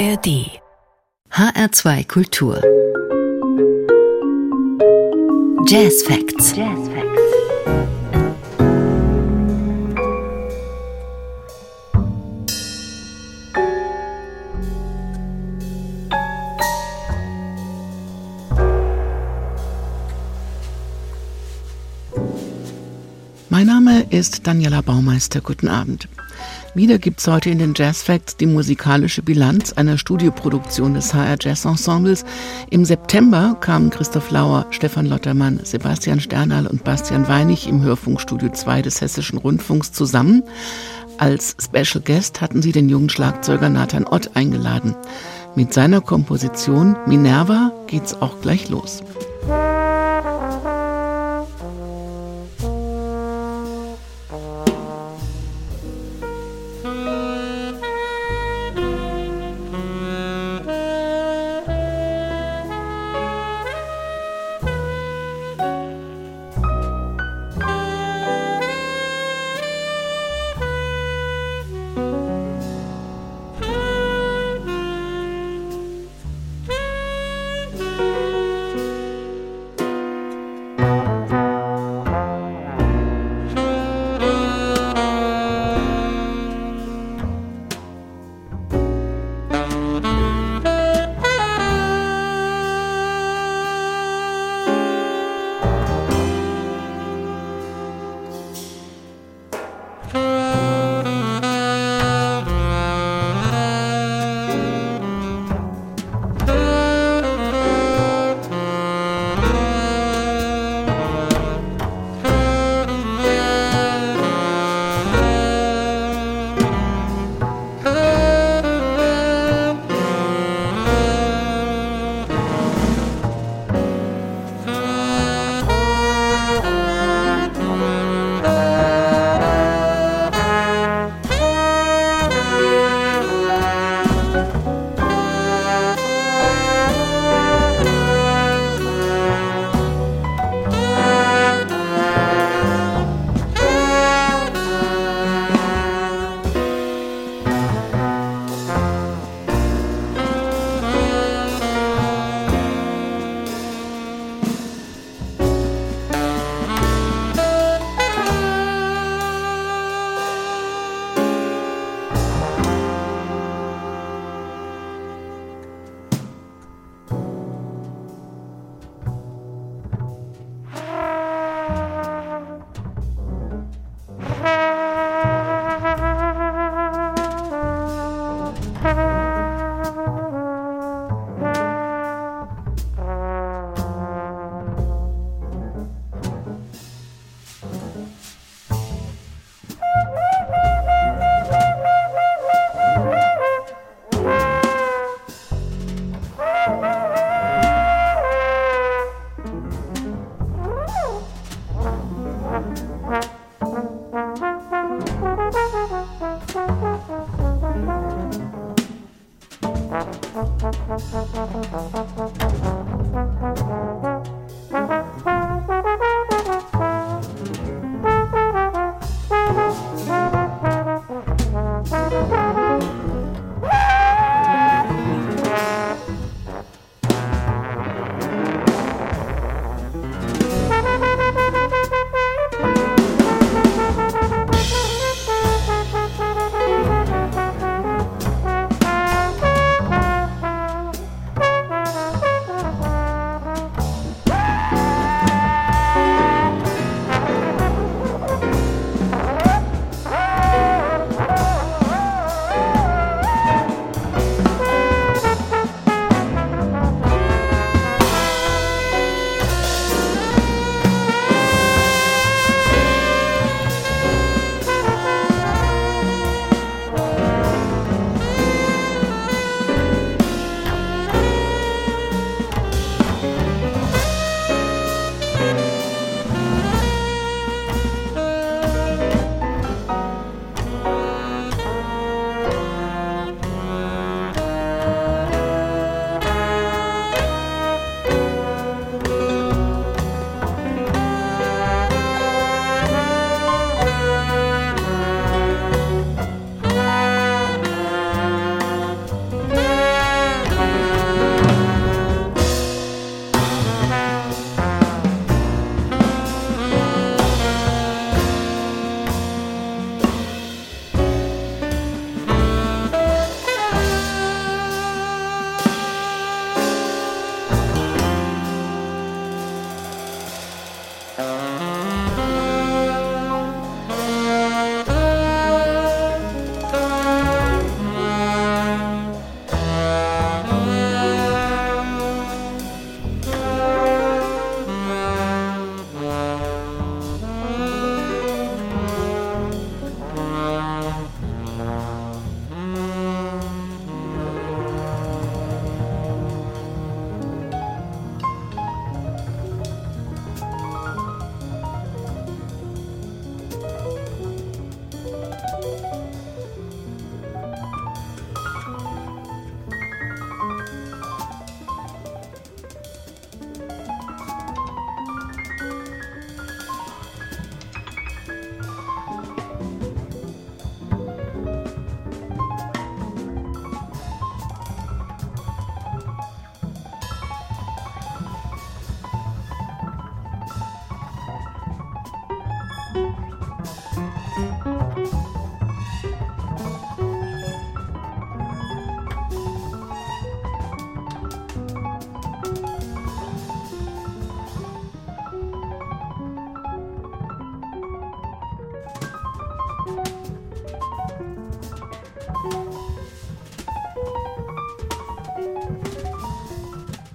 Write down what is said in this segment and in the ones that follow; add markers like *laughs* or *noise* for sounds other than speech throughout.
ARD HR2 Kultur Jazz Facts. Jazz Facts. Mein Name ist Daniela Baumeister. Guten Abend. Wieder gibt's heute in den Jazz Facts die musikalische Bilanz einer Studioproduktion des HR Jazz Ensembles. Im September kamen Christoph Lauer, Stefan Lottermann, Sebastian Sternal und Bastian Weinig im Hörfunkstudio 2 des Hessischen Rundfunks zusammen. Als Special Guest hatten sie den jungen Schlagzeuger Nathan Ott eingeladen. Mit seiner Komposition Minerva geht's auch gleich los.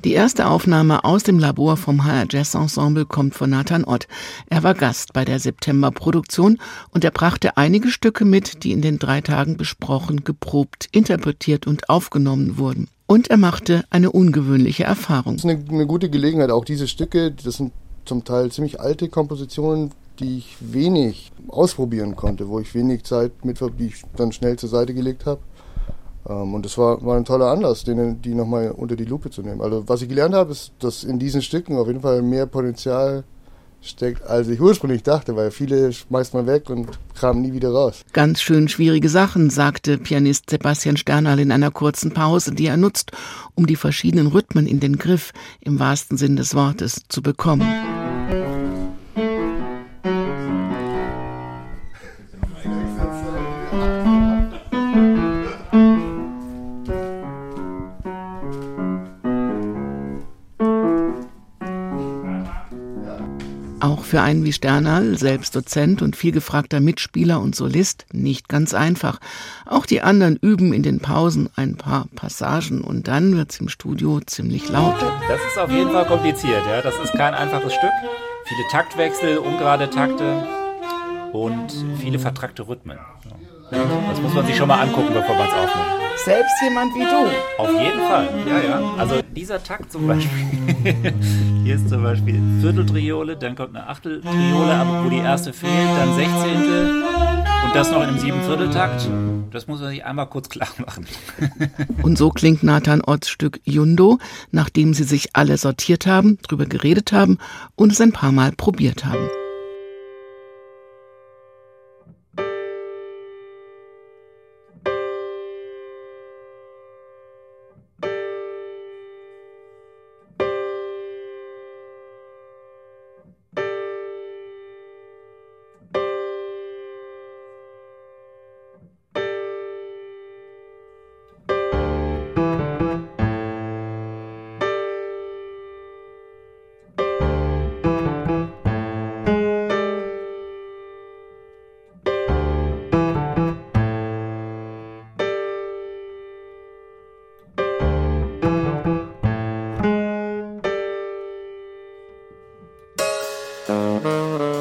Die erste Aufnahme aus dem Labor vom HR Jazz Ensemble kommt von Nathan Ott. Er war Gast bei der September-Produktion und er brachte einige Stücke mit, die in den drei Tagen besprochen, geprobt, interpretiert und aufgenommen wurden. Und er machte eine ungewöhnliche Erfahrung. Das ist eine, eine gute Gelegenheit, auch diese Stücke, das sind zum Teil ziemlich alte Kompositionen, die ich wenig ausprobieren konnte, wo ich wenig Zeit mit, die ich dann schnell zur Seite gelegt habe. Ähm, und das war, war ein toller Anlass, denen, die nochmal unter die Lupe zu nehmen. Also was ich gelernt habe, ist, dass in diesen Stücken auf jeden Fall mehr Potenzial steckt, als ich ursprünglich dachte, weil viele schmeißt man weg und kamen nie wieder raus. Ganz schön schwierige Sachen, sagte Pianist Sebastian Sternal in einer kurzen Pause, die er nutzt, um die verschiedenen Rhythmen in den Griff, im wahrsten Sinn des Wortes, zu bekommen. Für einen wie Sternal, selbst Dozent und vielgefragter Mitspieler und Solist, nicht ganz einfach. Auch die anderen üben in den Pausen ein paar Passagen und dann wird's im Studio ziemlich laut. Das ist auf jeden Fall kompliziert, ja. Das ist kein einfaches Stück. Viele Taktwechsel, ungerade Takte und viele vertrackte Rhythmen. Das muss man sich schon mal angucken, bevor man es aufnimmt. Selbst jemand wie du. Auf jeden Fall, ja, ja. Also dieser Takt zum Beispiel. *laughs* Hier ist zum Beispiel Vierteltriole, dann kommt eine Achteltriole, aber wo die erste fehlt, dann Sechzehntel und das noch in einem Siebenvierteltakt. Das muss man sich einmal kurz klar machen. *laughs* Und so klingt Nathan Otts Stück Jundo, nachdem sie sich alle sortiert haben, drüber geredet haben und es ein paar Mal probiert haben. Música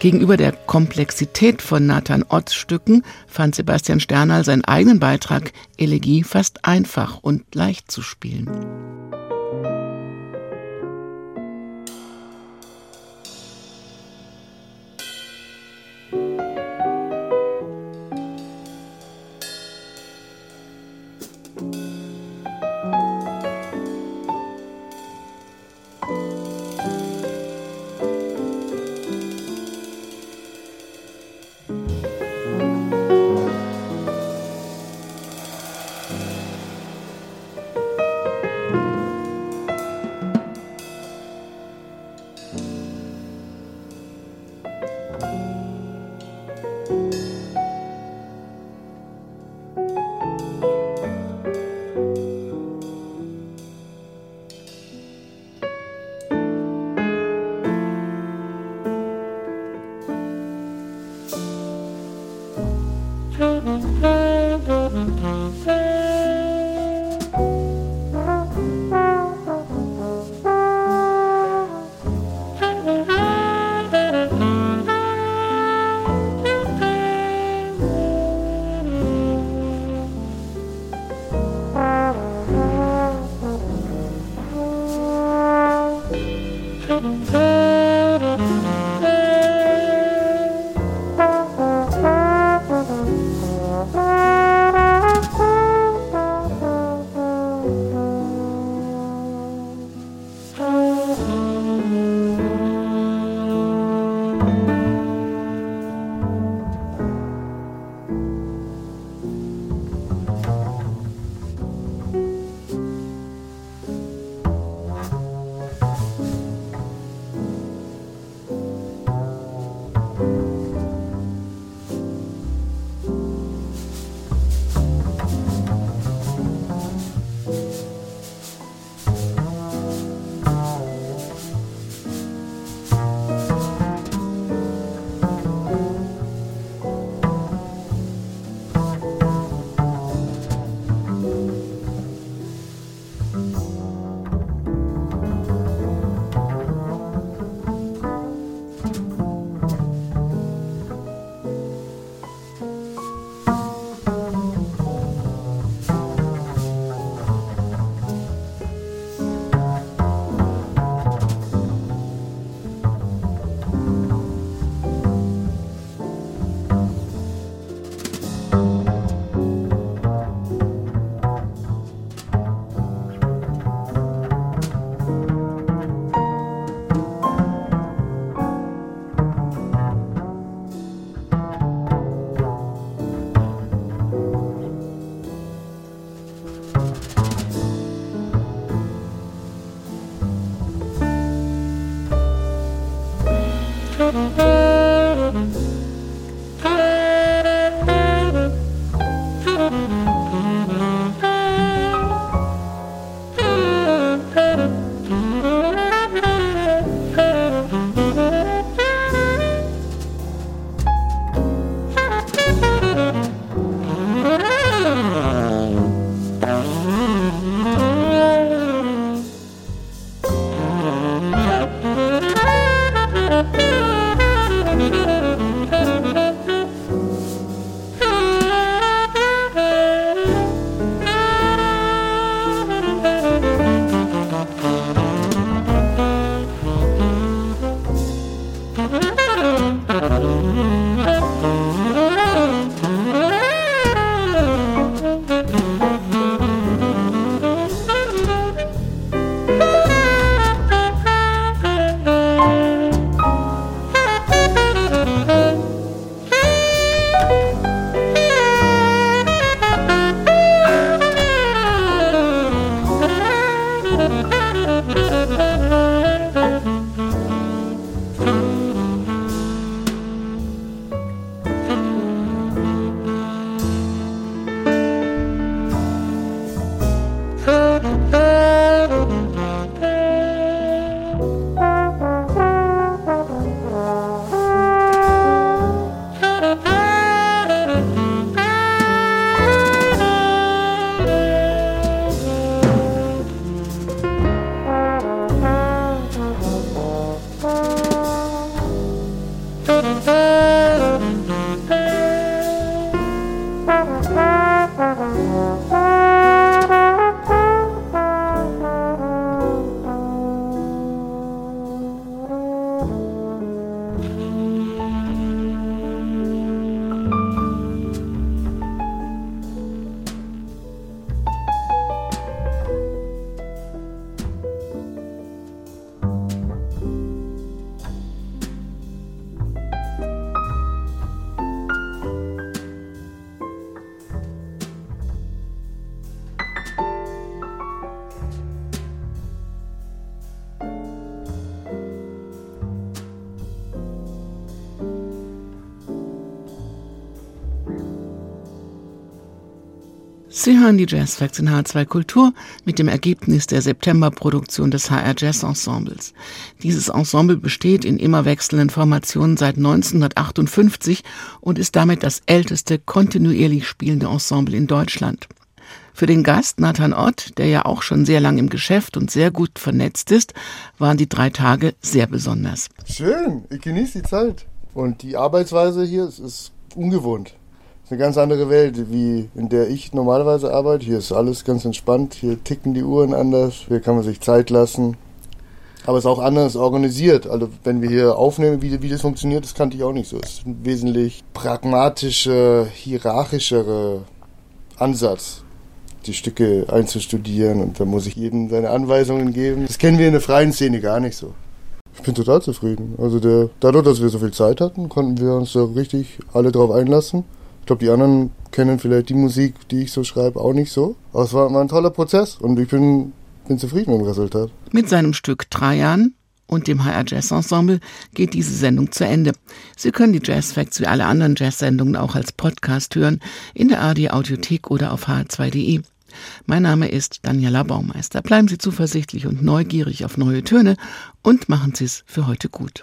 Gegenüber der Komplexität von Nathan Otts Stücken fand Sebastian Sternal seinen eigenen Beitrag Elegie fast einfach und leicht zu spielen. Oh. Sie hören die Jazz Facts in H2 Kultur mit dem Ergebnis der Septemberproduktion des HR Jazz Ensembles. Dieses Ensemble besteht in immer wechselnden Formationen seit 1958 und ist damit das älteste kontinuierlich spielende Ensemble in Deutschland. Für den Gast Nathan Ott, der ja auch schon sehr lange im Geschäft und sehr gut vernetzt ist, waren die drei Tage sehr besonders. Schön, ich genieße die Zeit. Und die Arbeitsweise hier ist, ist ungewohnt ist eine ganz andere Welt, wie in der ich normalerweise arbeite. Hier ist alles ganz entspannt, hier ticken die Uhren anders, hier kann man sich Zeit lassen. Aber es ist auch anders organisiert. Also wenn wir hier aufnehmen, wie, wie das funktioniert, das kannte ich auch nicht so. Es ist ein wesentlich pragmatischer, hierarchischere Ansatz, die Stücke einzustudieren und da muss ich jedem seine Anweisungen geben. Das kennen wir in der freien Szene gar nicht so. Ich bin total zufrieden. Also der, dadurch, dass wir so viel Zeit hatten, konnten wir uns da richtig alle drauf einlassen glaube, die anderen kennen vielleicht die Musik, die ich so schreibe, auch nicht so. Aber es war, war ein toller Prozess und ich bin, bin zufrieden mit dem Resultat. Mit seinem Stück Trajan und dem HR Jazz Ensemble geht diese Sendung zu Ende. Sie können die Jazz Facts wie alle anderen Jazz-Sendungen auch als Podcast hören, in der ARD Audiothek oder auf hr2.de. Mein Name ist Daniela Baumeister. Bleiben Sie zuversichtlich und neugierig auf neue Töne und machen Sie es für heute gut.